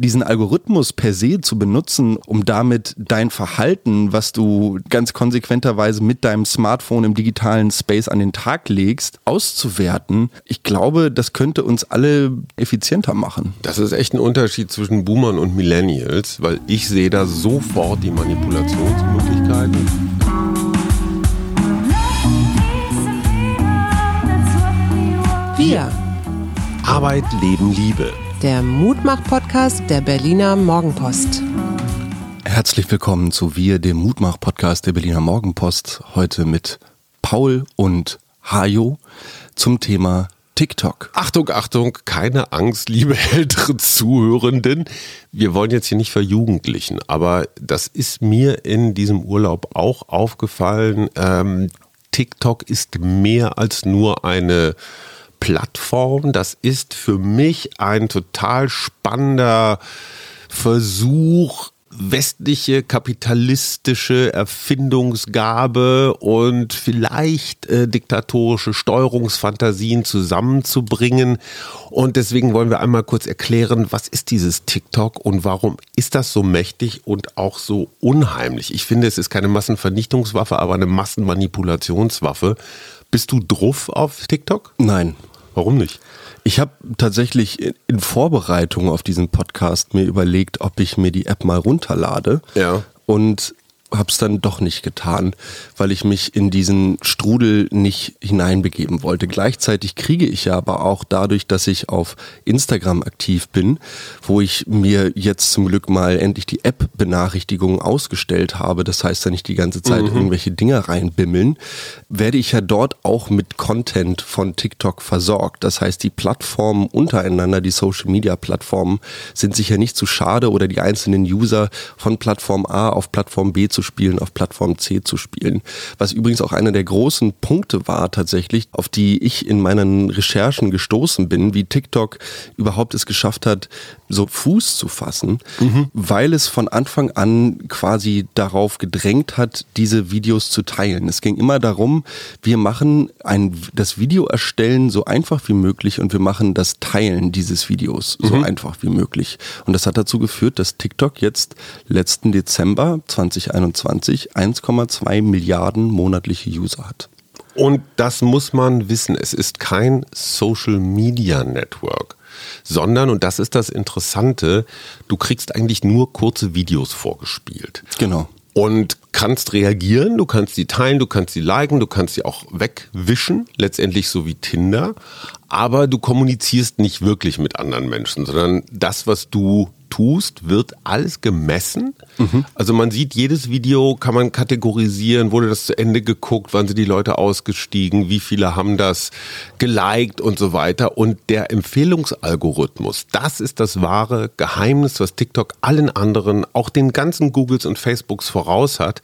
diesen Algorithmus per se zu benutzen, um damit dein Verhalten, was du ganz konsequenterweise mit deinem Smartphone im digitalen Space an den Tag legst, auszuwerten, ich glaube, das könnte uns alle effizienter machen. Das ist echt ein Unterschied zwischen Boomern und Millennials, weil ich sehe da sofort die Manipulationsmöglichkeiten. Wir. Arbeit, Leben, Liebe. Der Mutmach-Podcast der Berliner Morgenpost. Herzlich willkommen zu Wir, dem Mutmach-Podcast der Berliner Morgenpost. Heute mit Paul und Hajo zum Thema TikTok. Achtung, Achtung, keine Angst, liebe ältere Zuhörenden. Wir wollen jetzt hier nicht verjugendlichen, aber das ist mir in diesem Urlaub auch aufgefallen. Ähm, TikTok ist mehr als nur eine Plattform. Das ist für mich ein total spannender Versuch, westliche kapitalistische Erfindungsgabe und vielleicht äh, diktatorische Steuerungsfantasien zusammenzubringen. Und deswegen wollen wir einmal kurz erklären, was ist dieses TikTok und warum ist das so mächtig und auch so unheimlich. Ich finde, es ist keine Massenvernichtungswaffe, aber eine Massenmanipulationswaffe. Bist du druff auf TikTok? Nein. Warum nicht? Ich habe tatsächlich in Vorbereitung auf diesen Podcast mir überlegt, ob ich mir die App mal runterlade. Ja. Und habe es dann doch nicht getan, weil ich mich in diesen Strudel nicht hineinbegeben wollte. Gleichzeitig kriege ich ja aber auch dadurch, dass ich auf Instagram aktiv bin, wo ich mir jetzt zum Glück mal endlich die App-Benachrichtigungen ausgestellt habe, das heißt ja nicht die ganze Zeit mhm. irgendwelche Dinge reinbimmeln, werde ich ja dort auch mit Content von TikTok versorgt. Das heißt, die Plattformen untereinander, die Social-Media-Plattformen, sind sicher nicht zu schade oder die einzelnen User von Plattform A auf Plattform B zu zu spielen, auf Plattform C zu spielen. Was übrigens auch einer der großen Punkte war tatsächlich, auf die ich in meinen Recherchen gestoßen bin, wie TikTok überhaupt es geschafft hat, so Fuß zu fassen, mhm. weil es von Anfang an quasi darauf gedrängt hat, diese Videos zu teilen. Es ging immer darum, wir machen ein, das Video erstellen so einfach wie möglich und wir machen das Teilen dieses Videos so mhm. einfach wie möglich. Und das hat dazu geführt, dass TikTok jetzt letzten Dezember 2021 2021 1,2 Milliarden monatliche User hat. Und das muss man wissen, es ist kein Social Media Network, sondern, und das ist das Interessante, du kriegst eigentlich nur kurze Videos vorgespielt. Genau. Und kannst reagieren, du kannst sie teilen, du kannst sie liken, du kannst sie auch wegwischen, letztendlich so wie Tinder. Aber du kommunizierst nicht wirklich mit anderen Menschen, sondern das, was du tust, wird alles gemessen. Mhm. Also man sieht, jedes Video kann man kategorisieren, wurde das zu Ende geguckt, wann sind die Leute ausgestiegen, wie viele haben das geliked und so weiter. Und der Empfehlungsalgorithmus, das ist das wahre Geheimnis, was TikTok allen anderen, auch den ganzen Googles und Facebooks voraus hat.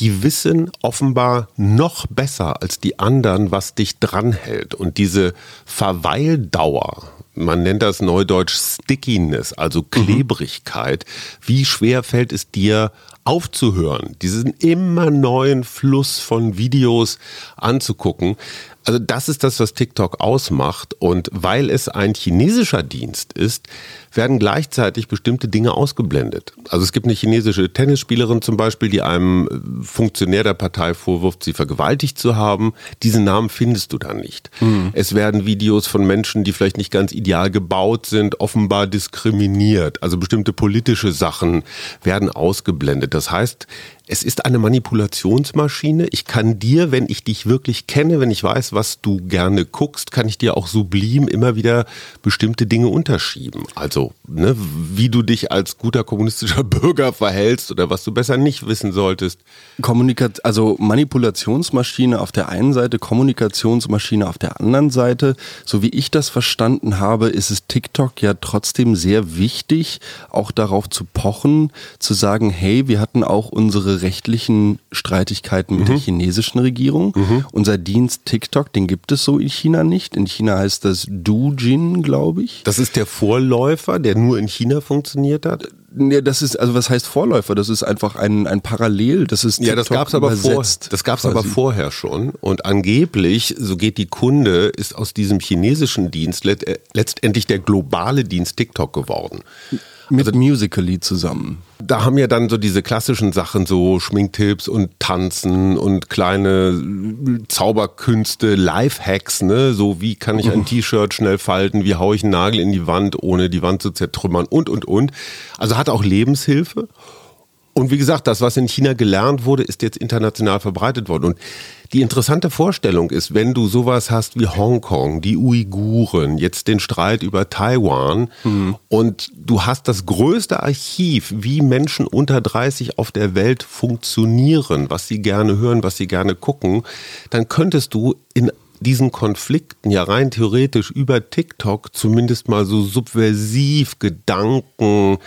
Die wissen offenbar noch besser als die anderen, was dich dranhält. Und diese Verweildauer, man nennt das neudeutsch Stickiness, also mhm. Klebrigkeit. Mhm. Wie schwer fällt es dir aufzuhören, diesen immer neuen Fluss von Videos anzugucken? Also das ist das, was TikTok ausmacht. Und weil es ein chinesischer Dienst ist, werden gleichzeitig bestimmte Dinge ausgeblendet. Also es gibt eine chinesische Tennisspielerin zum Beispiel, die einem Funktionär der Partei vorwirft, sie vergewaltigt zu haben. Diesen Namen findest du dann nicht. Mhm. Es werden Videos von Menschen, die vielleicht nicht ganz ideal gebaut sind, offenbar diskriminiert. Also bestimmte politische Sachen werden ausgeblendet. Das heißt, es ist eine Manipulationsmaschine. Ich kann dir, wenn ich dich wirklich kenne, wenn ich weiß, was du gerne guckst, kann ich dir auch sublim immer wieder bestimmte Dinge unterschieben. Also, ne, wie du dich als guter kommunistischer Bürger verhältst oder was du besser nicht wissen solltest. Kommunikat also Manipulationsmaschine auf der einen Seite, Kommunikationsmaschine auf der anderen Seite. So wie ich das verstanden habe, ist es TikTok ja trotzdem sehr wichtig, auch darauf zu pochen, zu sagen, hey, wir hatten auch unsere rechtlichen Streitigkeiten mit mhm. der chinesischen Regierung. Mhm. Unser Dienst TikTok, den gibt es so in China nicht. In China heißt das Doujin, glaube ich. Das ist der Vorläufer, der nur in China funktioniert hat? Ja, das ist, also was heißt Vorläufer? Das ist einfach ein, ein Parallel, das ist TikTok Ja, das gab's aber vor, das gab's aber vorher schon. Und angeblich, so geht die Kunde, ist aus diesem chinesischen Dienst letztendlich der globale Dienst TikTok geworden. Mit also, Musically zusammen. Da haben ja dann so diese klassischen Sachen, so Schminktipps und Tanzen und kleine Zauberkünste, Lifehacks, ne? So wie kann ich ein T-Shirt schnell falten, wie haue ich einen Nagel in die Wand, ohne die Wand zu zertrümmern und und und. Also hat auch Lebenshilfe. Und wie gesagt, das, was in China gelernt wurde, ist jetzt international verbreitet worden. Und die interessante Vorstellung ist, wenn du sowas hast wie Hongkong, die Uiguren, jetzt den Streit über Taiwan mhm. und du hast das größte Archiv, wie Menschen unter 30 auf der Welt funktionieren, was sie gerne hören, was sie gerne gucken, dann könntest du in diesen Konflikten ja rein theoretisch über TikTok zumindest mal so subversiv Gedanken,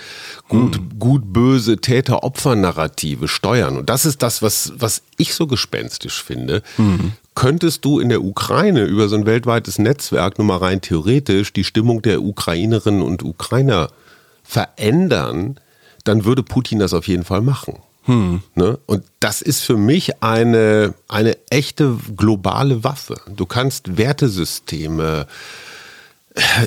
gut, hm. gut böse Täter-Opfer-Narrative steuern. Und das ist das, was, was ich so gespenstisch finde. Hm. Könntest du in der Ukraine über so ein weltweites Netzwerk nur mal rein theoretisch die Stimmung der Ukrainerinnen und Ukrainer verändern, dann würde Putin das auf jeden Fall machen. Hm. Ne? Und das ist für mich eine, eine echte globale Waffe. Du kannst Wertesysteme, äh,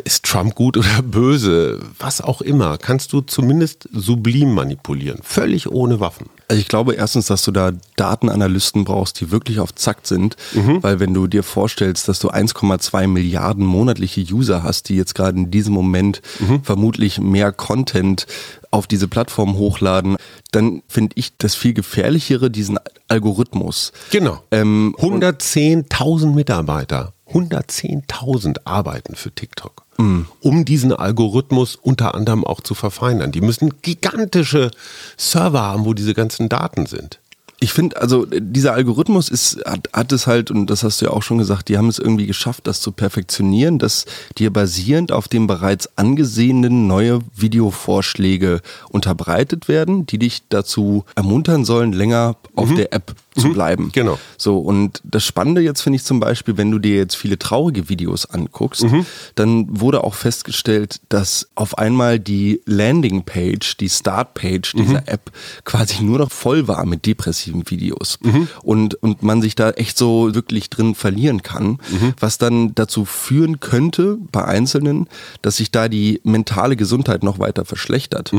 ist Trump gut oder böse, was auch immer, kannst du zumindest sublim manipulieren, völlig ohne Waffen. Also ich glaube erstens, dass du da Datenanalysten brauchst, die wirklich auf Zack sind, mhm. weil wenn du dir vorstellst, dass du 1,2 Milliarden monatliche User hast, die jetzt gerade in diesem Moment mhm. vermutlich mehr Content auf diese Plattform hochladen, dann finde ich das viel gefährlichere, diesen Algorithmus. Genau. Ähm, 110.000 Mitarbeiter, 110.000 arbeiten für TikTok, mhm. um diesen Algorithmus unter anderem auch zu verfeinern. Die müssen gigantische Server haben, wo diese ganzen Daten sind. Ich finde, also dieser Algorithmus ist, hat, hat es halt, und das hast du ja auch schon gesagt, die haben es irgendwie geschafft, das zu perfektionieren, dass dir basierend auf dem bereits angesehenen neue Videovorschläge unterbreitet werden, die dich dazu ermuntern sollen, länger auf mhm. der App zu mhm. bleiben. Genau. So, und das Spannende jetzt finde ich zum Beispiel, wenn du dir jetzt viele traurige Videos anguckst, mhm. dann wurde auch festgestellt, dass auf einmal die Landingpage, die Startpage dieser mhm. App quasi nur noch voll war mit depressiven Videos. Mhm. Und, und man sich da echt so wirklich drin verlieren kann, mhm. was dann dazu führen könnte bei Einzelnen, dass sich da die mentale Gesundheit noch weiter verschlechtert.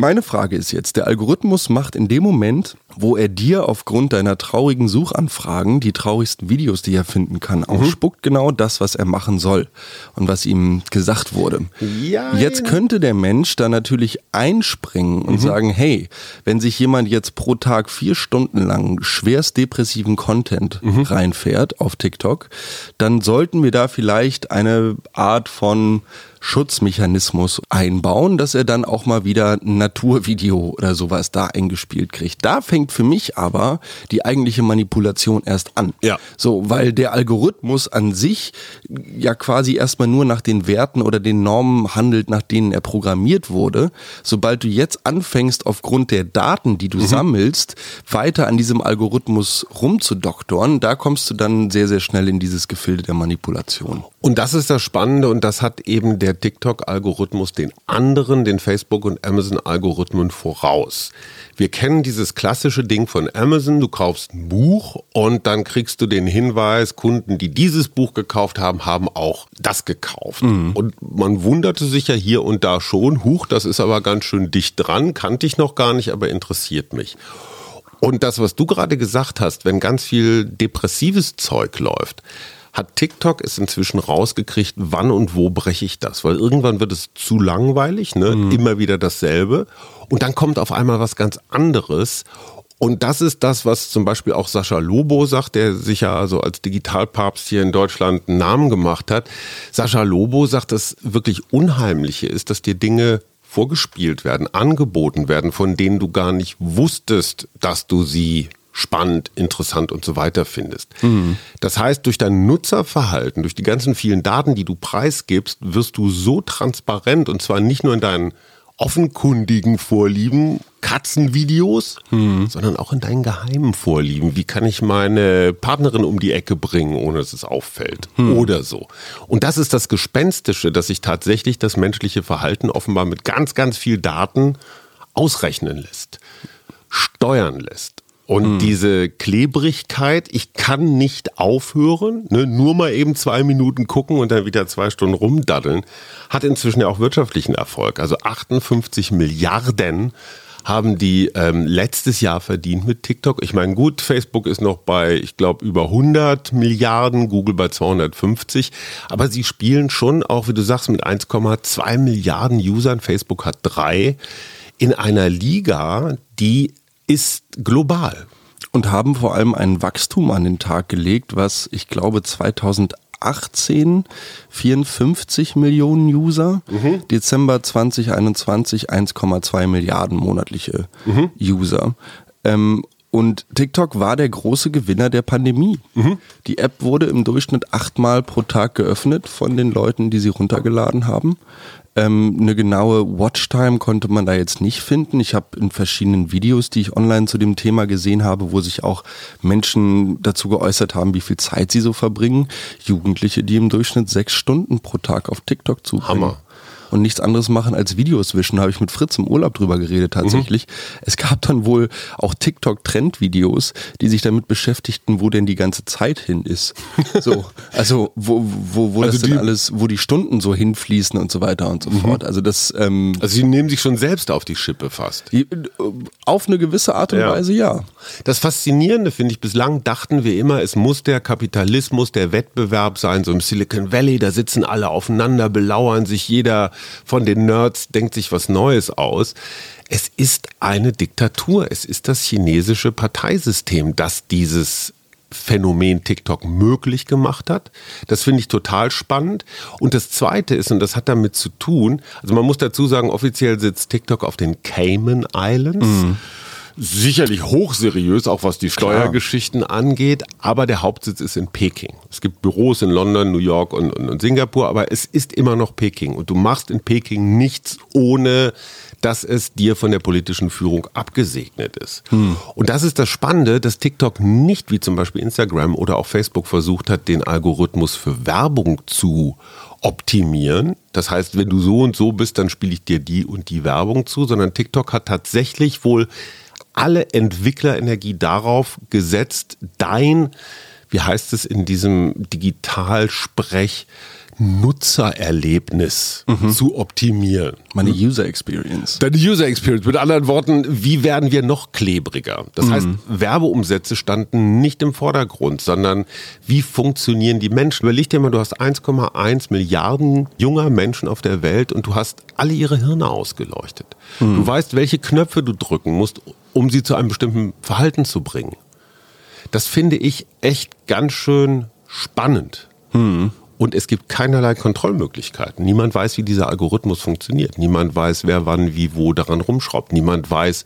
Meine Frage ist jetzt, der Algorithmus macht in dem Moment, wo er dir aufgrund deiner traurigen Suchanfragen die traurigsten Videos, die er finden kann, mhm. ausspuckt, genau das, was er machen soll und was ihm gesagt wurde. Ja, jetzt ja. könnte der Mensch da natürlich einspringen und mhm. sagen, hey, wenn sich jemand jetzt pro Tag vier Stunden lang schwerst depressiven Content mhm. reinfährt auf TikTok, dann sollten wir da vielleicht eine Art von Schutzmechanismus einbauen, dass er dann auch mal wieder ein Naturvideo oder sowas da eingespielt kriegt. Da fängt für mich aber die eigentliche Manipulation erst an. Ja. So, weil der Algorithmus an sich ja quasi erstmal nur nach den Werten oder den Normen handelt, nach denen er programmiert wurde. Sobald du jetzt anfängst, aufgrund der Daten, die du mhm. sammelst, weiter an diesem Algorithmus rumzudoktoren, da kommst du dann sehr, sehr schnell in dieses Gefilde der Manipulation. Und das ist das Spannende und das hat eben der der TikTok-Algorithmus den anderen, den Facebook- und Amazon-Algorithmen voraus. Wir kennen dieses klassische Ding von Amazon, du kaufst ein Buch und dann kriegst du den Hinweis, Kunden, die dieses Buch gekauft haben, haben auch das gekauft. Mhm. Und man wunderte sich ja hier und da schon, huch, das ist aber ganz schön dicht dran, kannte ich noch gar nicht, aber interessiert mich. Und das, was du gerade gesagt hast, wenn ganz viel depressives Zeug läuft, hat TikTok es inzwischen rausgekriegt, wann und wo breche ich das? Weil irgendwann wird es zu langweilig, ne? Mhm. immer wieder dasselbe. Und dann kommt auf einmal was ganz anderes. Und das ist das, was zum Beispiel auch Sascha Lobo sagt, der sich ja also als Digitalpapst hier in Deutschland einen Namen gemacht hat. Sascha Lobo sagt, das wirklich Unheimliche ist, dass dir Dinge vorgespielt werden, angeboten werden, von denen du gar nicht wusstest, dass du sie spannend, interessant und so weiter findest. Mhm. Das heißt, durch dein Nutzerverhalten, durch die ganzen vielen Daten, die du preisgibst, wirst du so transparent und zwar nicht nur in deinen offenkundigen Vorlieben, Katzenvideos, mhm. sondern auch in deinen geheimen Vorlieben. Wie kann ich meine Partnerin um die Ecke bringen, ohne dass es auffällt? Mhm. Oder so. Und das ist das Gespenstische, dass sich tatsächlich das menschliche Verhalten offenbar mit ganz, ganz viel Daten ausrechnen lässt, steuern lässt. Und mhm. diese Klebrigkeit, ich kann nicht aufhören, ne, nur mal eben zwei Minuten gucken und dann wieder zwei Stunden rumdaddeln, hat inzwischen ja auch wirtschaftlichen Erfolg. Also 58 Milliarden haben die ähm, letztes Jahr verdient mit TikTok. Ich meine, gut, Facebook ist noch bei, ich glaube, über 100 Milliarden, Google bei 250, aber sie spielen schon auch, wie du sagst, mit 1,2 Milliarden Usern. Facebook hat drei in einer Liga, die ist global. Und haben vor allem ein Wachstum an den Tag gelegt, was ich glaube 2018 54 Millionen User, mhm. Dezember 2021 1,2 Milliarden monatliche mhm. User. Ähm, und TikTok war der große Gewinner der Pandemie. Mhm. Die App wurde im Durchschnitt achtmal pro Tag geöffnet von den Leuten, die sie runtergeladen haben. Ähm, eine genaue Watchtime konnte man da jetzt nicht finden. Ich habe in verschiedenen Videos, die ich online zu dem Thema gesehen habe, wo sich auch Menschen dazu geäußert haben, wie viel Zeit sie so verbringen. Jugendliche, die im Durchschnitt sechs Stunden pro Tag auf TikTok zubringen. Hammer und nichts anderes machen als Videos wischen. Habe ich mit Fritz im Urlaub drüber geredet tatsächlich. Mhm. Es gab dann wohl auch TikTok-Trend-Videos, die sich damit beschäftigten, wo denn die ganze Zeit hin ist. So, also wo, wo, wo also das denn alles, wo die Stunden so hinfließen und so weiter und so mhm. fort. Also das. Ähm, also sie nehmen sich schon selbst auf die Schippe fast. Auf eine gewisse Art und ja. Weise, ja. Das Faszinierende finde ich, bislang dachten wir immer, es muss der Kapitalismus, der Wettbewerb sein, so im Silicon Valley, da sitzen alle aufeinander, belauern sich jeder von den Nerds denkt sich was Neues aus. Es ist eine Diktatur. Es ist das chinesische Parteisystem, das dieses Phänomen TikTok möglich gemacht hat. Das finde ich total spannend. Und das Zweite ist, und das hat damit zu tun, also man muss dazu sagen, offiziell sitzt TikTok auf den Cayman Islands. Mhm sicherlich hochseriös, auch was die Steuergeschichten Klar. angeht, aber der Hauptsitz ist in Peking. Es gibt Büros in London, New York und, und, und, Singapur, aber es ist immer noch Peking. Und du machst in Peking nichts ohne dass es dir von der politischen Führung abgesegnet ist. Hm. Und das ist das Spannende, dass TikTok nicht wie zum Beispiel Instagram oder auch Facebook versucht hat, den Algorithmus für Werbung zu optimieren. Das heißt, wenn du so und so bist, dann spiele ich dir die und die Werbung zu, sondern TikTok hat tatsächlich wohl alle Entwicklerenergie darauf gesetzt, dein, wie heißt es in diesem Digitalsprech, Nutzererlebnis mhm. zu optimieren. Meine User Experience. Deine User Experience. Mit anderen Worten, wie werden wir noch klebriger? Das mhm. heißt, Werbeumsätze standen nicht im Vordergrund, sondern wie funktionieren die Menschen? Überleg dir mal, du hast 1,1 Milliarden junger Menschen auf der Welt und du hast alle ihre Hirne ausgeleuchtet. Mhm. Du weißt, welche Knöpfe du drücken musst, um sie zu einem bestimmten Verhalten zu bringen. Das finde ich echt ganz schön spannend. Und es gibt keinerlei Kontrollmöglichkeiten. Niemand weiß, wie dieser Algorithmus funktioniert. Niemand weiß, wer wann, wie, wo daran rumschraubt. Niemand weiß,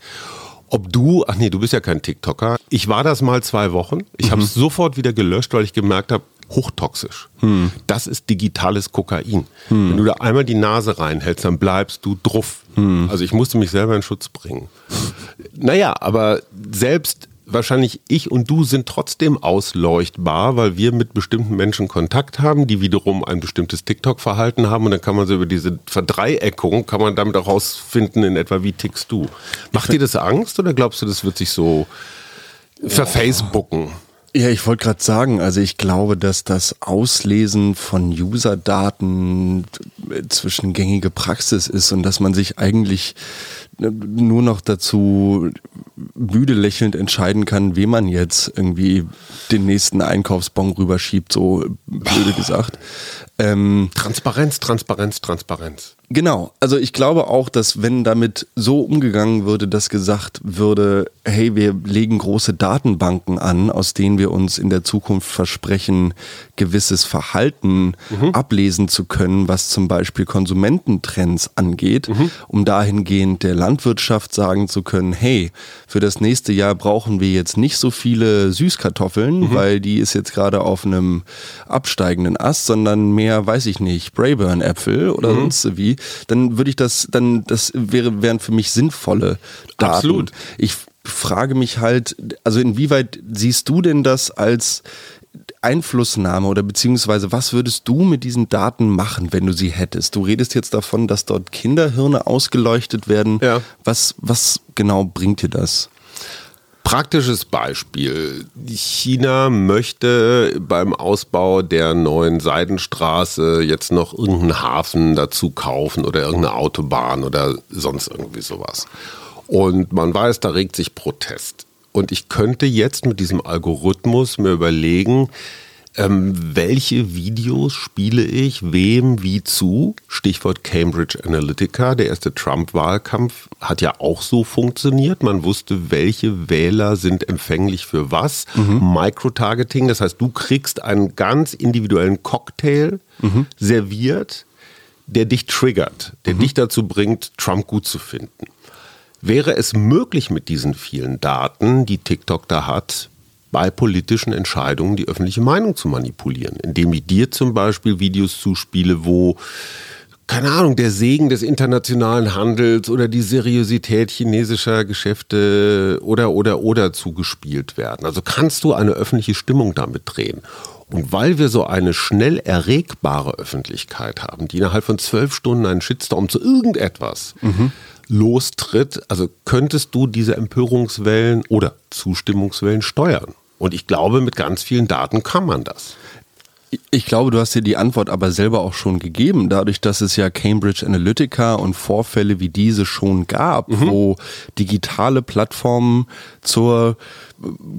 ob du, ach nee, du bist ja kein TikToker. Ich war das mal zwei Wochen. Ich mhm. habe es sofort wieder gelöscht, weil ich gemerkt habe, hochtoxisch. Hm. Das ist digitales Kokain. Hm. Wenn du da einmal die Nase reinhältst, dann bleibst du druff. Hm. Also ich musste mich selber in Schutz bringen. Naja, aber selbst wahrscheinlich ich und du sind trotzdem ausleuchtbar, weil wir mit bestimmten Menschen Kontakt haben, die wiederum ein bestimmtes TikTok-Verhalten haben und dann kann man so über diese Verdreieckung, kann man damit auch rausfinden in etwa, wie tickst du. Macht dir das Angst oder glaubst du, das wird sich so verfacebooken? Ja, ich wollte gerade sagen, also ich glaube, dass das Auslesen von User-Daten zwischen gängige Praxis ist und dass man sich eigentlich nur noch dazu müde lächelnd entscheiden kann, wem man jetzt irgendwie den nächsten Einkaufsbon rüberschiebt, so blöde gesagt. Ähm, Transparenz, Transparenz, Transparenz. Genau. Also ich glaube auch, dass wenn damit so umgegangen würde, dass gesagt würde, hey, wir legen große Datenbanken an, aus denen wir uns in der Zukunft versprechen, gewisses Verhalten mhm. ablesen zu können, was zum Beispiel Konsumententrends angeht, mhm. um dahingehend der Landwirtschaft sagen zu können, hey, für das nächste Jahr brauchen wir jetzt nicht so viele Süßkartoffeln, mhm. weil die ist jetzt gerade auf einem absteigenden Ast, sondern mehr, weiß ich nicht, Brayburn-Äpfel oder mhm. sonst wie dann würde ich das, dann, das wäre, wären für mich sinnvolle Daten. Absolut. Ich frage mich halt, also inwieweit siehst du denn das als Einflussnahme oder beziehungsweise was würdest du mit diesen Daten machen, wenn du sie hättest? Du redest jetzt davon, dass dort Kinderhirne ausgeleuchtet werden. Ja. Was, was genau bringt dir das? Praktisches Beispiel. China möchte beim Ausbau der neuen Seidenstraße jetzt noch irgendeinen Hafen dazu kaufen oder irgendeine Autobahn oder sonst irgendwie sowas. Und man weiß, da regt sich Protest. Und ich könnte jetzt mit diesem Algorithmus mir überlegen, ähm, welche Videos spiele ich wem wie zu? Stichwort Cambridge Analytica. Der erste Trump-Wahlkampf hat ja auch so funktioniert. Man wusste, welche Wähler sind empfänglich für was. Mhm. Microtargeting, das heißt, du kriegst einen ganz individuellen Cocktail mhm. serviert, der dich triggert, der mhm. dich dazu bringt, Trump gut zu finden. Wäre es möglich mit diesen vielen Daten, die TikTok da hat, bei politischen Entscheidungen die öffentliche Meinung zu manipulieren, indem ich dir zum Beispiel Videos zuspiele, wo keine Ahnung, der Segen des internationalen Handels oder die Seriosität chinesischer Geschäfte oder oder oder zugespielt werden. Also kannst du eine öffentliche Stimmung damit drehen. Und weil wir so eine schnell erregbare Öffentlichkeit haben, die innerhalb von zwölf Stunden einen Shitstorm zu irgendetwas mhm. Lostritt, also könntest du diese Empörungswellen oder Zustimmungswellen steuern. Und ich glaube, mit ganz vielen Daten kann man das. Ich glaube, du hast dir die Antwort aber selber auch schon gegeben, dadurch, dass es ja Cambridge Analytica und Vorfälle wie diese schon gab, mhm. wo digitale Plattformen zur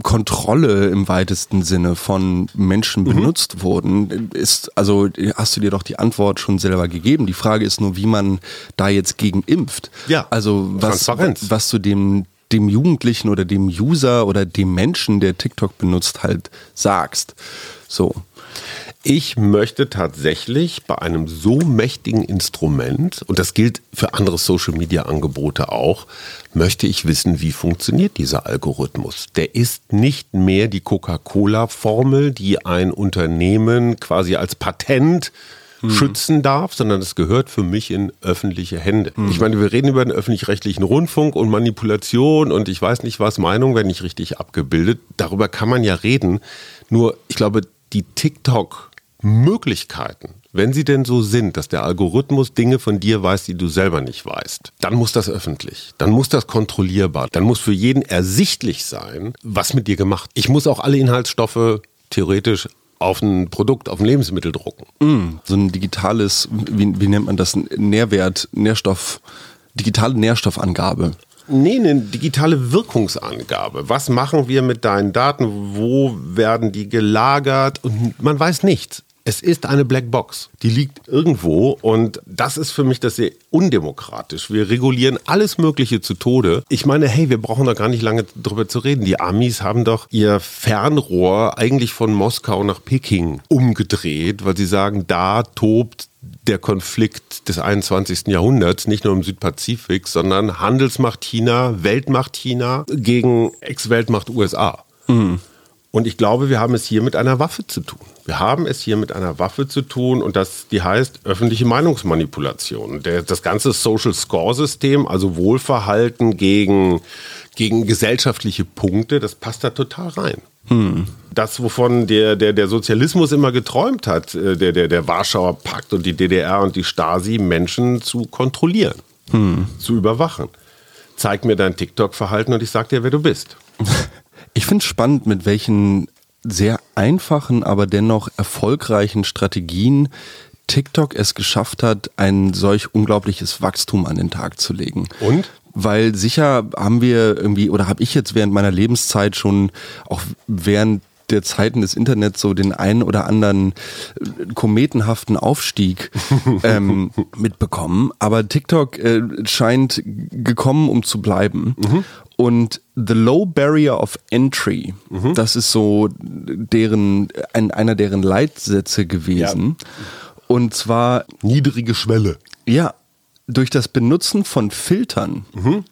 Kontrolle im weitesten Sinne von Menschen mhm. benutzt wurden, ist, also hast du dir doch die Antwort schon selber gegeben. Die Frage ist nur, wie man da jetzt gegen impft. Ja. Also was, was zu dem dem Jugendlichen oder dem User oder dem Menschen, der TikTok benutzt, halt sagst. So. Ich möchte tatsächlich bei einem so mächtigen Instrument, und das gilt für andere Social-Media-Angebote auch, möchte ich wissen, wie funktioniert dieser Algorithmus. Der ist nicht mehr die Coca-Cola-Formel, die ein Unternehmen quasi als Patent hm. schützen darf, sondern es gehört für mich in öffentliche Hände. Hm. Ich meine, wir reden über den öffentlich-rechtlichen Rundfunk und Manipulation und ich weiß nicht was, Meinung werden nicht richtig abgebildet. Darüber kann man ja reden. Nur, ich glaube, die TikTok-Möglichkeiten, wenn sie denn so sind, dass der Algorithmus Dinge von dir weiß, die du selber nicht weißt, dann muss das öffentlich, dann muss das kontrollierbar, dann muss für jeden ersichtlich sein, was mit dir gemacht. Ich muss auch alle Inhaltsstoffe theoretisch auf ein Produkt, auf ein Lebensmittel drucken. Mm, so ein digitales, wie, wie nennt man das, Nährwert, Nährstoff, digitale Nährstoffangabe. Nee, eine digitale Wirkungsangabe. Was machen wir mit deinen Daten? Wo werden die gelagert? Und man weiß nichts. Es ist eine Blackbox. Die liegt irgendwo und das ist für mich das sehr undemokratisch. Wir regulieren alles Mögliche zu Tode. Ich meine, hey, wir brauchen da gar nicht lange drüber zu reden. Die Amis haben doch ihr Fernrohr eigentlich von Moskau nach Peking umgedreht, weil sie sagen, da tobt der Konflikt des 21. Jahrhunderts, nicht nur im Südpazifik, sondern Handelsmacht China, Weltmacht China gegen Ex-Weltmacht USA. Mhm. Und ich glaube, wir haben es hier mit einer Waffe zu tun. Wir haben es hier mit einer Waffe zu tun und das, die heißt öffentliche Meinungsmanipulation. Der, das ganze Social Score System, also Wohlverhalten gegen, gegen gesellschaftliche Punkte, das passt da total rein. Hm. Das, wovon der, der, der Sozialismus immer geträumt hat, äh, der, der, der Warschauer Pakt und die DDR und die Stasi, Menschen zu kontrollieren, hm. zu überwachen. Zeig mir dein TikTok-Verhalten und ich sag dir, wer du bist. Ich finde es spannend, mit welchen sehr einfachen, aber dennoch erfolgreichen Strategien TikTok es geschafft hat, ein solch unglaubliches Wachstum an den Tag zu legen. Und? Weil sicher haben wir irgendwie, oder habe ich jetzt während meiner Lebenszeit schon, auch während der Zeiten des Internets so den einen oder anderen äh, kometenhaften Aufstieg ähm, mitbekommen. Aber TikTok äh, scheint gekommen, um zu bleiben. Mhm. Und The Low Barrier of Entry, mhm. das ist so deren, ein, einer deren Leitsätze gewesen. Ja. Und zwar niedrige Schwelle. Ja, durch das Benutzen von Filtern, mhm.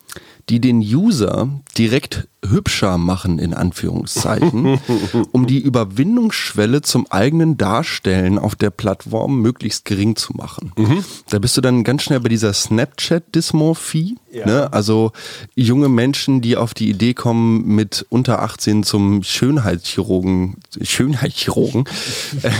die den User direkt hübscher machen, in Anführungszeichen, um die Überwindungsschwelle zum eigenen Darstellen auf der Plattform möglichst gering zu machen. Mhm. Da bist du dann ganz schnell bei dieser Snapchat-Dysmorphie. Ja. Ne? Also junge Menschen, die auf die Idee kommen, mit unter 18 zum Schönheitschirurgen, Schönheitschirurgen äh,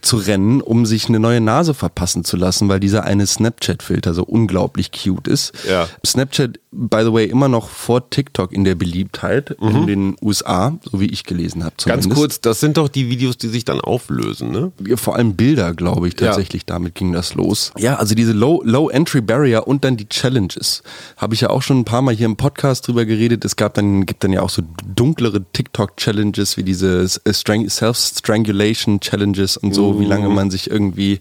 zu rennen, um sich eine neue Nase verpassen zu lassen, weil dieser eine Snapchat-Filter so unglaublich cute ist. Ja. Snapchat by the way, immer noch vor TikTok in der Beliebtheit mhm. in den USA, so wie ich gelesen habe. Ganz kurz, das sind doch die Videos, die sich dann auflösen, ne? Vor allem Bilder, glaube ich, tatsächlich. Ja. Damit ging das los. Ja, also diese Low, Low Entry Barrier und dann die Challenges. Habe ich ja auch schon ein paar Mal hier im Podcast drüber geredet. Es gab dann, gibt dann ja auch so dunklere TikTok-Challenges wie diese Self-Strangulation Challenges und so, mhm. wie lange man sich irgendwie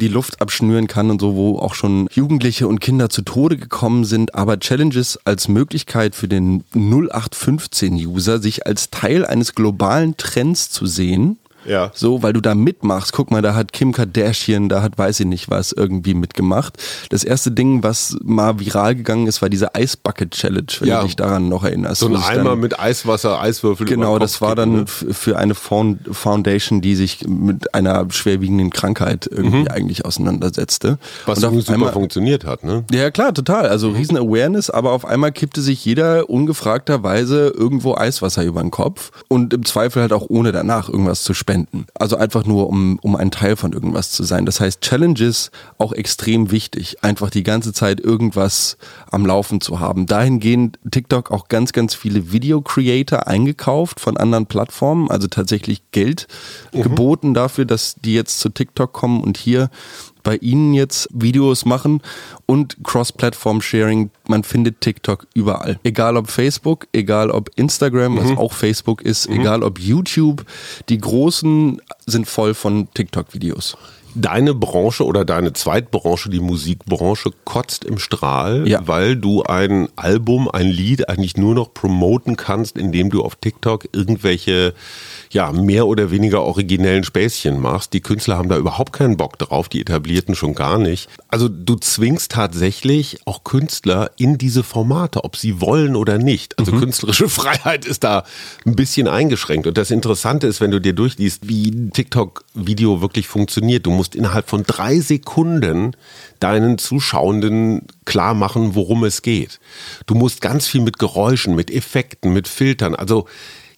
die Luft abschnüren kann und so, wo auch schon Jugendliche und Kinder zu Tode gekommen sind. Aber Challenges als Möglichkeit für den 0815-User, sich als Teil eines globalen Trends zu sehen, ja. So, weil du da mitmachst. Guck mal, da hat Kim Kardashian, da hat weiß ich nicht was irgendwie mitgemacht. Das erste Ding, was mal viral gegangen ist, war diese Eisbucket Challenge, wenn ja. du dich daran noch erinnerst. So ein Eimer mit Eiswasser, Eiswürfel. Genau, das war dann ne? für eine Foundation, die sich mit einer schwerwiegenden Krankheit irgendwie mhm. eigentlich auseinandersetzte. Was Und super einmal, funktioniert hat, ne? Ja, klar, total. Also mhm. riesen Awareness, aber auf einmal kippte sich jeder ungefragterweise irgendwo Eiswasser über den Kopf und im Zweifel halt auch ohne danach irgendwas zu spenden spenden. Also einfach nur, um, um ein Teil von irgendwas zu sein. Das heißt, Challenges auch extrem wichtig, einfach die ganze Zeit irgendwas am Laufen zu haben. Dahingehend TikTok auch ganz, ganz viele Video-Creator eingekauft von anderen Plattformen, also tatsächlich Geld mhm. geboten dafür, dass die jetzt zu TikTok kommen und hier bei Ihnen jetzt Videos machen und Cross-Platform-Sharing. Man findet TikTok überall. Egal ob Facebook, egal ob Instagram, was mhm. auch Facebook ist, mhm. egal ob YouTube. Die Großen sind voll von TikTok-Videos. Deine Branche oder deine Zweitbranche, die Musikbranche, kotzt im Strahl, ja. weil du ein Album, ein Lied eigentlich nur noch promoten kannst, indem du auf TikTok irgendwelche ja, mehr oder weniger originellen Späßchen machst. Die Künstler haben da überhaupt keinen Bock drauf, die etablierten schon gar nicht. Also du zwingst tatsächlich auch Künstler in diese Formate, ob sie wollen oder nicht. Also mhm. künstlerische Freiheit ist da ein bisschen eingeschränkt. Und das Interessante ist, wenn du dir durchliest, wie TikTok-Video wirklich funktioniert. Du musst innerhalb von drei Sekunden deinen Zuschauenden klar machen, worum es geht. Du musst ganz viel mit Geräuschen, mit Effekten, mit Filtern. Also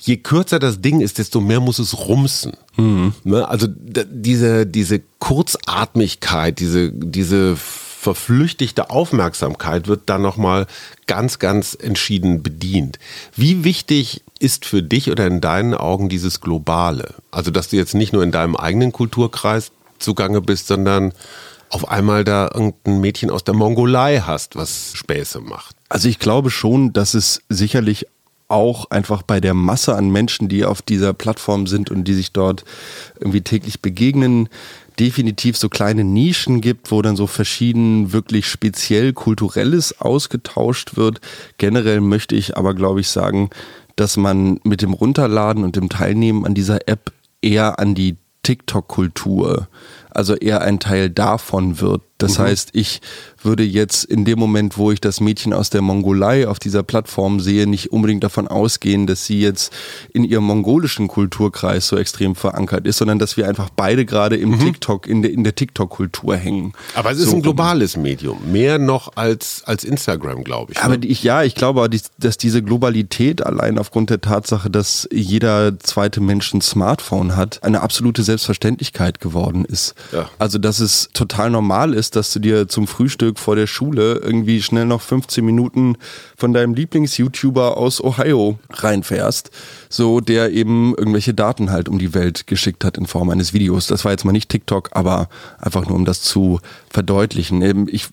je kürzer das Ding ist, desto mehr muss es rumsen. Mhm. Also diese, diese Kurzatmigkeit, diese, diese verflüchtigte Aufmerksamkeit wird dann nochmal ganz, ganz entschieden bedient. Wie wichtig ist für dich oder in deinen Augen dieses Globale? Also, dass du jetzt nicht nur in deinem eigenen Kulturkreis zugange bist, sondern auf einmal da irgendein Mädchen aus der Mongolei hast, was Späße macht. Also ich glaube schon, dass es sicherlich auch einfach bei der Masse an Menschen, die auf dieser Plattform sind und die sich dort irgendwie täglich begegnen, definitiv so kleine Nischen gibt, wo dann so verschieden wirklich speziell kulturelles ausgetauscht wird. Generell möchte ich aber, glaube ich, sagen, dass man mit dem Runterladen und dem Teilnehmen an dieser App eher an die TikTok-Kultur, also eher ein Teil davon wird. Das mhm. heißt, ich würde jetzt in dem Moment, wo ich das Mädchen aus der Mongolei auf dieser Plattform sehe, nicht unbedingt davon ausgehen, dass sie jetzt in ihrem mongolischen Kulturkreis so extrem verankert ist, sondern dass wir einfach beide gerade im mhm. TikTok, in der, in der TikTok-Kultur hängen. Aber es ist so, ein globales Medium, mehr noch als, als Instagram, glaube ich. Ne? Aber ich, ja, ich glaube, dass diese Globalität allein aufgrund der Tatsache, dass jeder zweite Mensch ein Smartphone hat, eine absolute Selbstverständlichkeit geworden ist. Ja. Also, dass es total normal ist, dass du dir zum Frühstück vor der Schule irgendwie schnell noch 15 Minuten von deinem Lieblings-YouTuber aus Ohio reinfährst, so der eben irgendwelche Daten halt um die Welt geschickt hat in Form eines Videos. Das war jetzt mal nicht TikTok, aber einfach nur um das zu verdeutlichen. Ich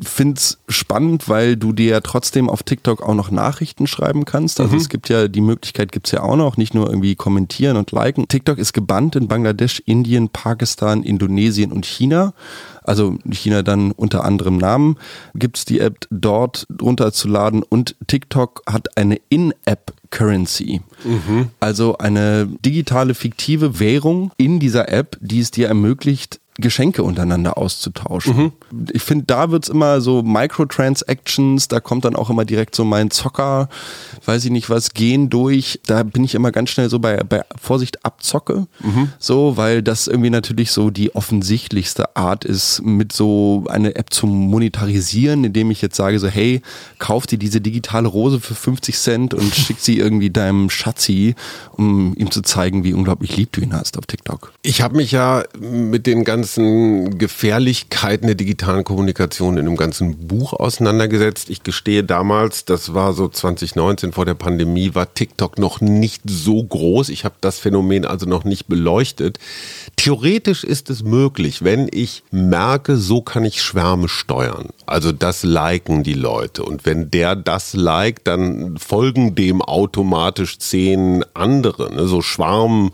finde es spannend, weil du dir ja trotzdem auf TikTok auch noch Nachrichten schreiben kannst. Also mhm. es gibt ja, die Möglichkeit gibt es ja auch noch, nicht nur irgendwie kommentieren und liken. TikTok ist gebannt in Bangladesch, Indien, Pakistan, Indonesien und China. Also China dann unter anderem Namen. Gibt es die App dort runterzuladen und TikTok hat eine In-App Currency. Mhm. Also eine digitale fiktive Währung in dieser App, die es dir ermöglicht, Geschenke untereinander auszutauschen. Mhm. Ich finde, da wird es immer so Microtransactions, da kommt dann auch immer direkt so mein Zocker, weiß ich nicht was, gehen durch. Da bin ich immer ganz schnell so bei, bei Vorsicht Abzocke, mhm. so, weil das irgendwie natürlich so die offensichtlichste Art ist, mit so eine App zu monetarisieren, indem ich jetzt sage so, hey, kauf dir diese digitale Rose für 50 Cent und schick sie irgendwie deinem Schatzi, um ihm zu zeigen, wie unglaublich lieb du ihn hast auf TikTok. Ich habe mich ja mit den ganzen ganzen Gefährlichkeiten der digitalen Kommunikation in einem ganzen Buch auseinandergesetzt. Ich gestehe damals, das war so 2019 vor der Pandemie, war TikTok noch nicht so groß. Ich habe das Phänomen also noch nicht beleuchtet. Theoretisch ist es möglich, wenn ich merke, so kann ich Schwärme steuern. Also das liken die Leute. Und wenn der das liked, dann folgen dem automatisch zehn andere, ne? so Schwarm-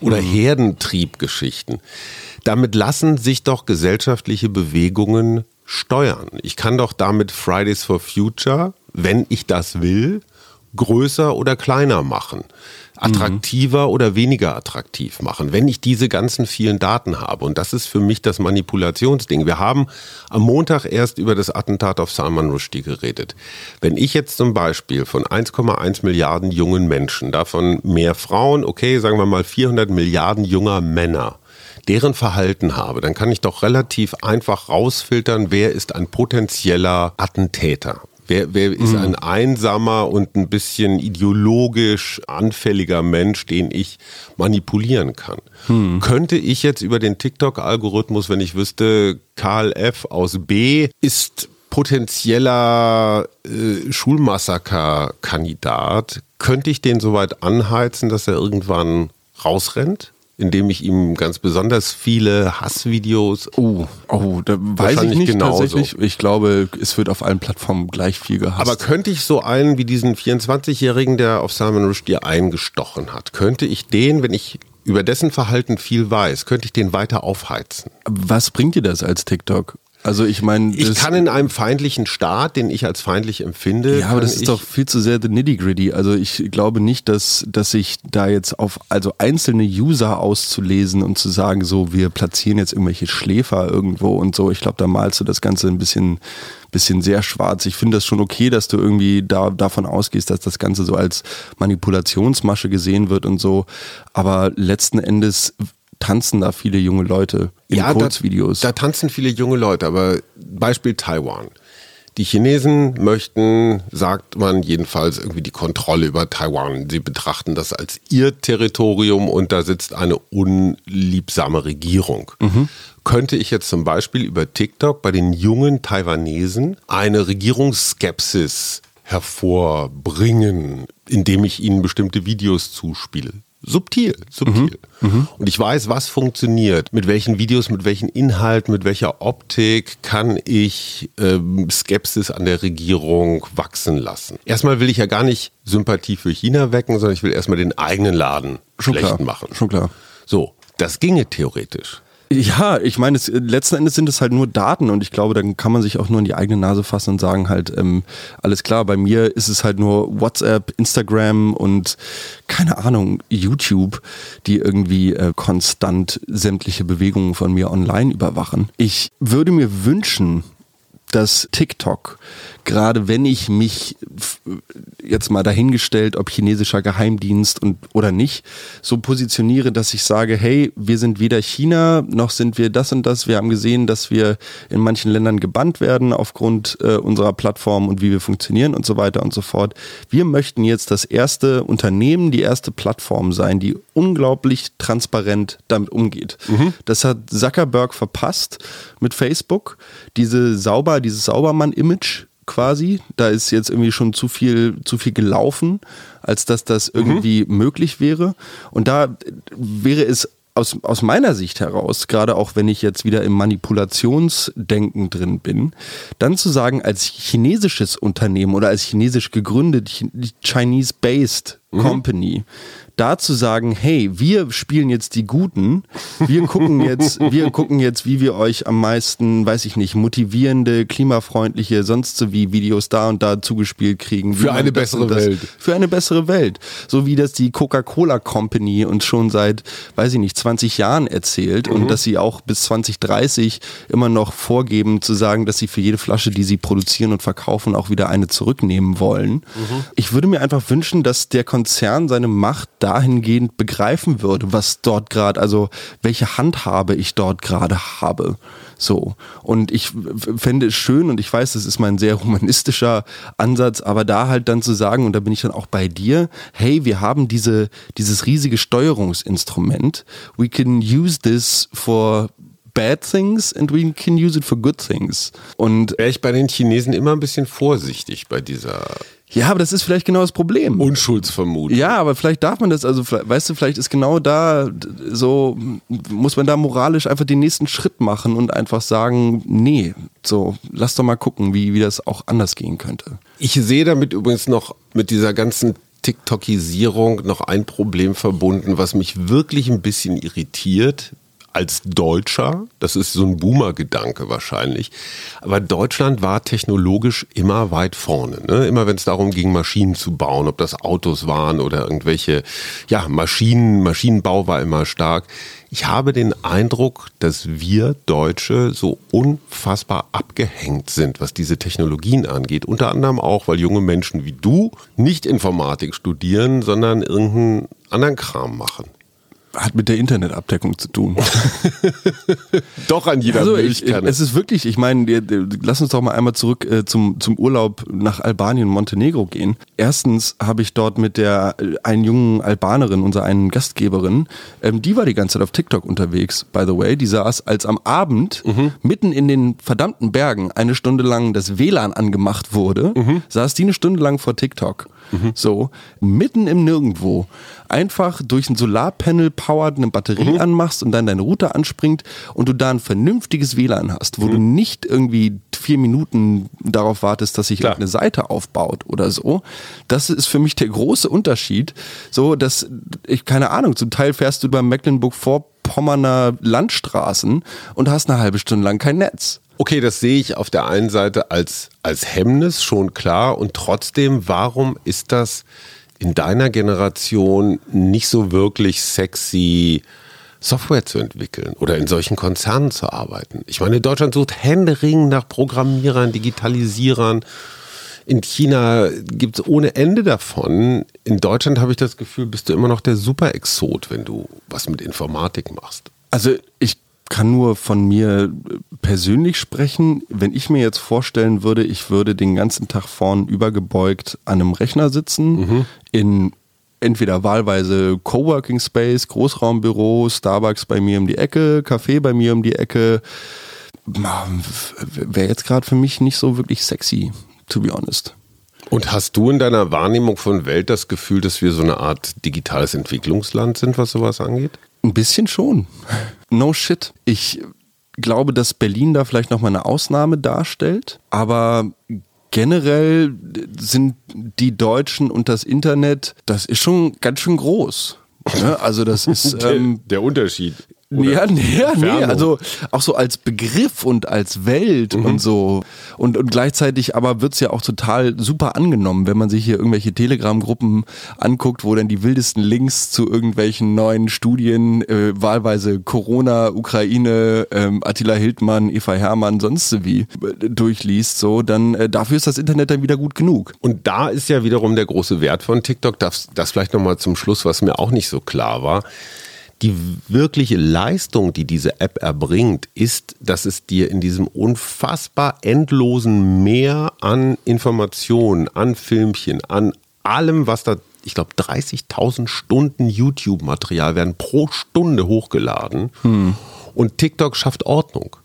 oder mhm. Herdentriebgeschichten. Damit lassen sich doch gesellschaftliche Bewegungen steuern. Ich kann doch damit Fridays for Future, wenn ich das will, größer oder kleiner machen, attraktiver mhm. oder weniger attraktiv machen, wenn ich diese ganzen vielen Daten habe. Und das ist für mich das Manipulationsding. Wir haben am Montag erst über das Attentat auf Salman Rushdie geredet. Wenn ich jetzt zum Beispiel von 1,1 Milliarden jungen Menschen, davon mehr Frauen, okay, sagen wir mal 400 Milliarden junger Männer, deren Verhalten habe, dann kann ich doch relativ einfach rausfiltern, wer ist ein potenzieller Attentäter. Wer, wer ist mhm. ein einsamer und ein bisschen ideologisch anfälliger Mensch, den ich manipulieren kann? Mhm. Könnte ich jetzt über den TikTok-Algorithmus, wenn ich wüsste, Karl F. aus B ist potenzieller äh, Schulmassaker-Kandidat, könnte ich den soweit anheizen, dass er irgendwann rausrennt? Indem ich ihm ganz besonders viele Hassvideos. Oh, oh, da weiß ich nicht genauso. tatsächlich. Ich glaube, es wird auf allen Plattformen gleich viel gehasst. Aber könnte ich so einen wie diesen 24-Jährigen, der auf Salman Rushdie eingestochen hat, könnte ich den, wenn ich über dessen Verhalten viel weiß, könnte ich den weiter aufheizen? Was bringt dir das als TikTok? Also ich meine, ich kann in einem feindlichen Staat, den ich als feindlich empfinde. Ja, aber das ist doch viel zu sehr the nitty gritty. Also ich glaube nicht, dass dass sich da jetzt auf also einzelne User auszulesen und zu sagen, so wir platzieren jetzt irgendwelche Schläfer irgendwo und so. Ich glaube, da malst du das Ganze ein bisschen bisschen sehr schwarz. Ich finde das schon okay, dass du irgendwie da davon ausgehst, dass das Ganze so als Manipulationsmasche gesehen wird und so. Aber letzten Endes tanzen da viele junge Leute in ja, Kurzvideos. Da, da tanzen viele junge Leute, aber Beispiel Taiwan. Die Chinesen möchten, sagt man jedenfalls, irgendwie die Kontrolle über Taiwan. Sie betrachten das als ihr Territorium und da sitzt eine unliebsame Regierung. Mhm. Könnte ich jetzt zum Beispiel über TikTok bei den jungen Taiwanesen eine Regierungsskepsis hervorbringen, indem ich ihnen bestimmte Videos zuspiele? Subtil, subtil. Mhm. Mhm. Und ich weiß, was funktioniert, mit welchen Videos, mit welchen Inhalten, mit welcher Optik kann ich ähm, Skepsis an der Regierung wachsen lassen. Erstmal will ich ja gar nicht Sympathie für China wecken, sondern ich will erstmal den eigenen Laden Schon schlecht klar. machen. Schon klar. So, das ginge theoretisch. Ja, ich meine, es, letzten Endes sind es halt nur Daten und ich glaube, dann kann man sich auch nur in die eigene Nase fassen und sagen halt, ähm, alles klar, bei mir ist es halt nur WhatsApp, Instagram und keine Ahnung, YouTube, die irgendwie äh, konstant sämtliche Bewegungen von mir online überwachen. Ich würde mir wünschen, dass TikTok gerade wenn ich mich jetzt mal dahingestellt, ob chinesischer Geheimdienst und oder nicht, so positioniere, dass ich sage, hey, wir sind weder China noch sind wir das und das. Wir haben gesehen, dass wir in manchen Ländern gebannt werden aufgrund äh, unserer Plattform und wie wir funktionieren und so weiter und so fort. Wir möchten jetzt das erste Unternehmen, die erste Plattform sein, die unglaublich transparent damit umgeht. Mhm. Das hat Zuckerberg verpasst mit Facebook. Diese sauber, dieses Saubermann-Image quasi. Da ist jetzt irgendwie schon zu viel, zu viel gelaufen, als dass das mhm. irgendwie mhm. möglich wäre. Und da wäre es aus, aus meiner Sicht heraus, gerade auch wenn ich jetzt wieder im Manipulationsdenken drin bin, dann zu sagen, als chinesisches Unternehmen oder als chinesisch gegründet, Chinese-based mhm. Da zu sagen, hey, wir spielen jetzt die Guten, wir gucken jetzt, wir gucken jetzt, wie wir euch am meisten, weiß ich nicht, motivierende, klimafreundliche, sonst so wie Videos da und da zugespielt kriegen. Für eine bessere das, Welt. Für eine bessere Welt. So wie das die Coca-Cola Company uns schon seit, weiß ich nicht, 20 Jahren erzählt mhm. und dass sie auch bis 2030 immer noch vorgeben zu sagen, dass sie für jede Flasche, die sie produzieren und verkaufen, auch wieder eine zurücknehmen wollen. Mhm. Ich würde mir einfach wünschen, dass der Konzern seine Macht da dahingehend begreifen würde, was dort gerade, also welche Handhabe ich dort gerade habe. So. Und ich fände es schön und ich weiß, das ist mein sehr humanistischer Ansatz, aber da halt dann zu sagen, und da bin ich dann auch bei dir, hey, wir haben diese, dieses riesige Steuerungsinstrument. We can use this for bad things and we can use it for good things. Und wäre ich bei den Chinesen immer ein bisschen vorsichtig bei dieser ja, aber das ist vielleicht genau das Problem. Unschuldsvermutung. Ja, aber vielleicht darf man das, also weißt du, vielleicht ist genau da so, muss man da moralisch einfach den nächsten Schritt machen und einfach sagen, nee, so, lass doch mal gucken, wie, wie das auch anders gehen könnte. Ich sehe damit übrigens noch mit dieser ganzen TikTokisierung noch ein Problem verbunden, was mich wirklich ein bisschen irritiert als Deutscher. Das ist so ein Boomer-Gedanke wahrscheinlich. Aber Deutschland war technologisch immer weit vorne. Ne? Immer wenn es darum ging, Maschinen zu bauen, ob das Autos waren oder irgendwelche, ja, Maschinen, Maschinenbau war immer stark. Ich habe den Eindruck, dass wir Deutsche so unfassbar abgehängt sind, was diese Technologien angeht. Unter anderem auch, weil junge Menschen wie du nicht Informatik studieren, sondern irgendeinen anderen Kram machen hat mit der Internetabdeckung zu tun. doch an jeder also ich, Es ist wirklich, ich meine, lass uns doch mal einmal zurück äh, zum, zum Urlaub nach Albanien und Montenegro gehen. Erstens habe ich dort mit der äh, einen jungen Albanerin, unserer einen Gastgeberin, ähm, die war die ganze Zeit auf TikTok unterwegs, by the way. Die saß, als am Abend mhm. mitten in den verdammten Bergen eine Stunde lang das WLAN angemacht wurde, mhm. saß die eine Stunde lang vor TikTok. Mhm. So, mitten im Nirgendwo. Einfach durch ein Solarpanel powered eine Batterie mhm. anmachst und dann dein Router anspringt und du da ein vernünftiges WLAN hast, wo mhm. du nicht irgendwie vier Minuten darauf wartest, dass sich eine Seite aufbaut oder so. Das ist für mich der große Unterschied. So, dass ich keine Ahnung, zum Teil fährst du über Mecklenburg-Vorpommerner Landstraßen und hast eine halbe Stunde lang kein Netz. Okay, das sehe ich auf der einen Seite als, als Hemmnis schon klar. Und trotzdem, warum ist das in deiner Generation nicht so wirklich sexy, Software zu entwickeln oder in solchen Konzernen zu arbeiten? Ich meine, Deutschland sucht händeringend nach Programmierern, Digitalisierern. In China gibt es ohne Ende davon. In Deutschland habe ich das Gefühl, bist du immer noch der Super-Exot, wenn du was mit Informatik machst. Also ich kann nur von mir persönlich sprechen. Wenn ich mir jetzt vorstellen würde, ich würde den ganzen Tag vorn übergebeugt an einem Rechner sitzen, mhm. in entweder wahlweise Coworking Space, Großraumbüro, Starbucks bei mir um die Ecke, Café bei mir um die Ecke, wäre jetzt gerade für mich nicht so wirklich sexy, to be honest. Und hast du in deiner Wahrnehmung von Welt das Gefühl, dass wir so eine Art digitales Entwicklungsland sind, was sowas angeht? Ein bisschen schon. No shit. Ich glaube, dass Berlin da vielleicht nochmal eine Ausnahme darstellt, aber generell sind die Deutschen und das Internet, das ist schon ganz schön groß. Ne? Also das ist ähm, der, der Unterschied. Oder ja, nee, ja, nee, also auch so als Begriff und als Welt mhm. und so. Und, und gleichzeitig aber wird's ja auch total super angenommen, wenn man sich hier irgendwelche Telegram-Gruppen anguckt, wo dann die wildesten Links zu irgendwelchen neuen Studien, äh, wahlweise Corona, Ukraine, ähm, Attila Hildmann, Eva Hermann, sonst wie äh, durchliest, so, dann äh, dafür ist das Internet dann wieder gut genug. Und da ist ja wiederum der große Wert von TikTok, das, das vielleicht nochmal zum Schluss, was mir auch nicht so klar war die wirkliche Leistung, die diese App erbringt, ist, dass es dir in diesem unfassbar endlosen Meer an Informationen, an Filmchen, an allem, was da, ich glaube, 30.000 Stunden YouTube-Material werden pro Stunde hochgeladen. Hm. Und TikTok schafft Ordnung.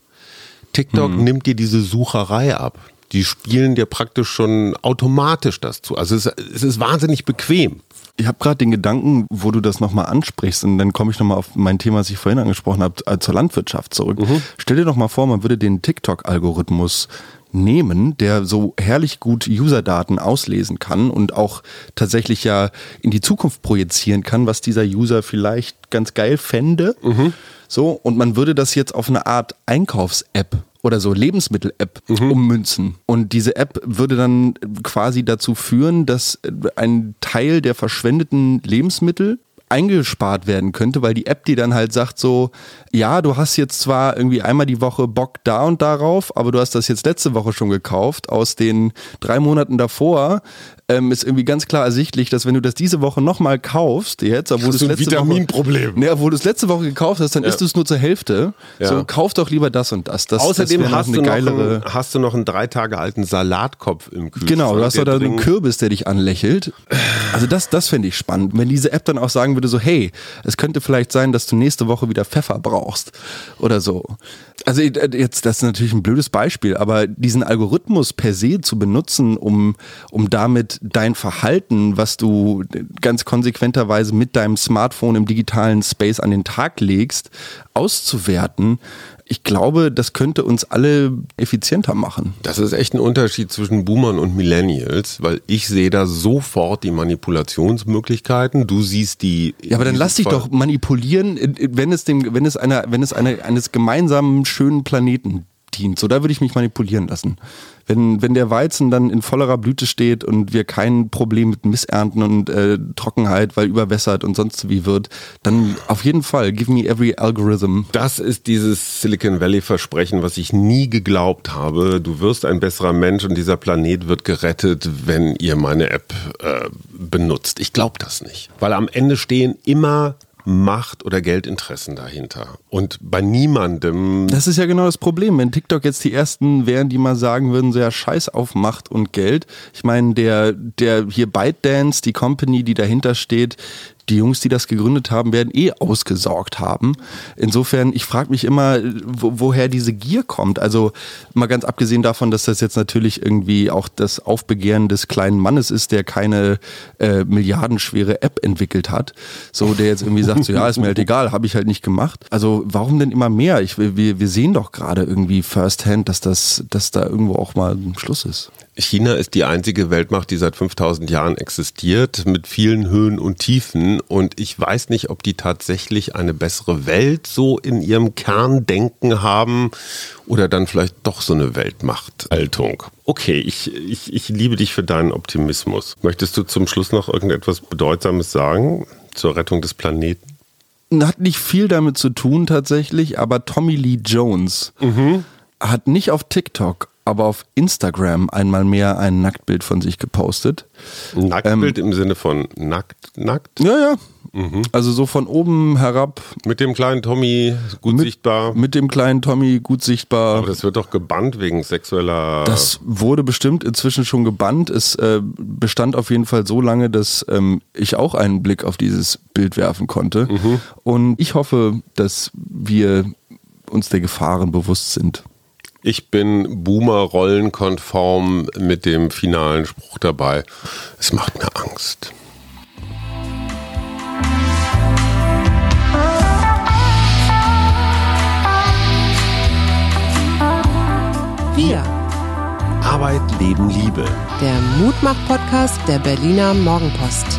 TikTok hm. nimmt dir diese Sucherei ab. Die spielen dir praktisch schon automatisch das zu. Also es, es ist wahnsinnig bequem. Ich habe gerade den Gedanken, wo du das nochmal ansprichst, und dann komme ich nochmal auf mein Thema, was ich vorhin angesprochen habe, äh, zur Landwirtschaft zurück. Mhm. Stell dir doch mal vor, man würde den TikTok-Algorithmus nehmen, der so herrlich gut User-Daten auslesen kann und auch tatsächlich ja in die Zukunft projizieren kann, was dieser User vielleicht ganz geil fände. Mhm. So, und man würde das jetzt auf eine Art Einkaufs-App oder so Lebensmittel-App mhm. ummünzen. Und diese App würde dann quasi dazu führen, dass ein Teil der verschwendeten Lebensmittel eingespart werden könnte, weil die App die dann halt sagt so, ja, du hast jetzt zwar irgendwie einmal die Woche Bock da und darauf, aber du hast das jetzt letzte Woche schon gekauft. Aus den drei Monaten davor ähm, ist irgendwie ganz klar ersichtlich, dass wenn du das diese Woche nochmal kaufst, jetzt, obwohl du es letzte Vitaminproblem. Woche, ne, obwohl du es letzte Woche gekauft hast, dann ja. isst du es nur zur Hälfte. Ja. So, kauf doch lieber das und das. das Außerdem das hast, du noch einen, hast du noch einen drei Tage alten Salatkopf im Kühlschrank. Genau, du hast doch da einen Kürbis, der dich anlächelt. Also das, das fände ich spannend. Wenn diese App dann auch sagen würde so, hey, es könnte vielleicht sein, dass du nächste Woche wieder Pfeffer brauchst oder so. Also jetzt, das ist natürlich ein blödes Beispiel, aber diesen Algorithmus per se zu benutzen, um, um damit dein Verhalten, was du ganz konsequenterweise mit deinem Smartphone im digitalen Space an den Tag legst, auszuwerten, ich glaube, das könnte uns alle effizienter machen. Das ist echt ein Unterschied zwischen Boomern und Millennials, weil ich sehe da sofort die Manipulationsmöglichkeiten. Du siehst die. Ja, aber dann lass dich doch manipulieren, wenn es dem, wenn es einer, wenn es eine, eines gemeinsamen schönen Planeten dient. So, da würde ich mich manipulieren lassen wenn, wenn der Weizen dann in vollerer Blüte steht und wir kein Problem mit Missernten und äh, Trockenheit, weil überwässert und sonst wie wird, dann auf jeden Fall, give me every algorithm. Das ist dieses Silicon Valley Versprechen, was ich nie geglaubt habe. Du wirst ein besserer Mensch und dieser Planet wird gerettet, wenn ihr meine App äh, benutzt. Ich glaube das nicht. Weil am Ende stehen immer Macht- oder Geldinteressen dahinter. Und bei niemandem. Das ist ja genau das Problem. Wenn TikTok jetzt die ersten wären, die mal sagen würden, so ja, scheiß auf Macht und Geld. Ich meine, der, der hier ByteDance, die Company, die dahinter steht, die Jungs, die das gegründet haben, werden eh ausgesorgt haben. Insofern, ich frage mich immer, wo, woher diese Gier kommt. Also mal ganz abgesehen davon, dass das jetzt natürlich irgendwie auch das Aufbegehren des kleinen Mannes ist, der keine äh, milliardenschwere App entwickelt hat. So, der jetzt irgendwie sagt, so ja, ist mir halt egal, habe ich halt nicht gemacht. Also warum denn immer mehr? Ich, wir, wir sehen doch gerade irgendwie firsthand, dass das, dass da irgendwo auch mal ein Schluss ist. China ist die einzige Weltmacht, die seit 5000 Jahren existiert, mit vielen Höhen und Tiefen. Und ich weiß nicht, ob die tatsächlich eine bessere Welt so in ihrem Kerndenken haben oder dann vielleicht doch so eine Weltmachthaltung. Okay, ich, ich, ich liebe dich für deinen Optimismus. Möchtest du zum Schluss noch irgendetwas Bedeutsames sagen zur Rettung des Planeten? Hat nicht viel damit zu tun tatsächlich, aber Tommy Lee Jones mhm. hat nicht auf TikTok aber auf Instagram einmal mehr ein Nacktbild von sich gepostet. Nacktbild ähm, im Sinne von nackt, nackt? Ja, ja. Mhm. Also so von oben herab. Mit dem kleinen Tommy gut mit, sichtbar. Mit dem kleinen Tommy gut sichtbar. Aber das wird doch gebannt wegen sexueller. Das wurde bestimmt inzwischen schon gebannt. Es äh, bestand auf jeden Fall so lange, dass ähm, ich auch einen Blick auf dieses Bild werfen konnte. Mhm. Und ich hoffe, dass wir uns der Gefahren bewusst sind. Ich bin Boomer-rollenkonform mit dem finalen Spruch dabei. Es macht mir Angst. Wir. Arbeit, Leben, Liebe. Der Mutmach-Podcast der Berliner Morgenpost.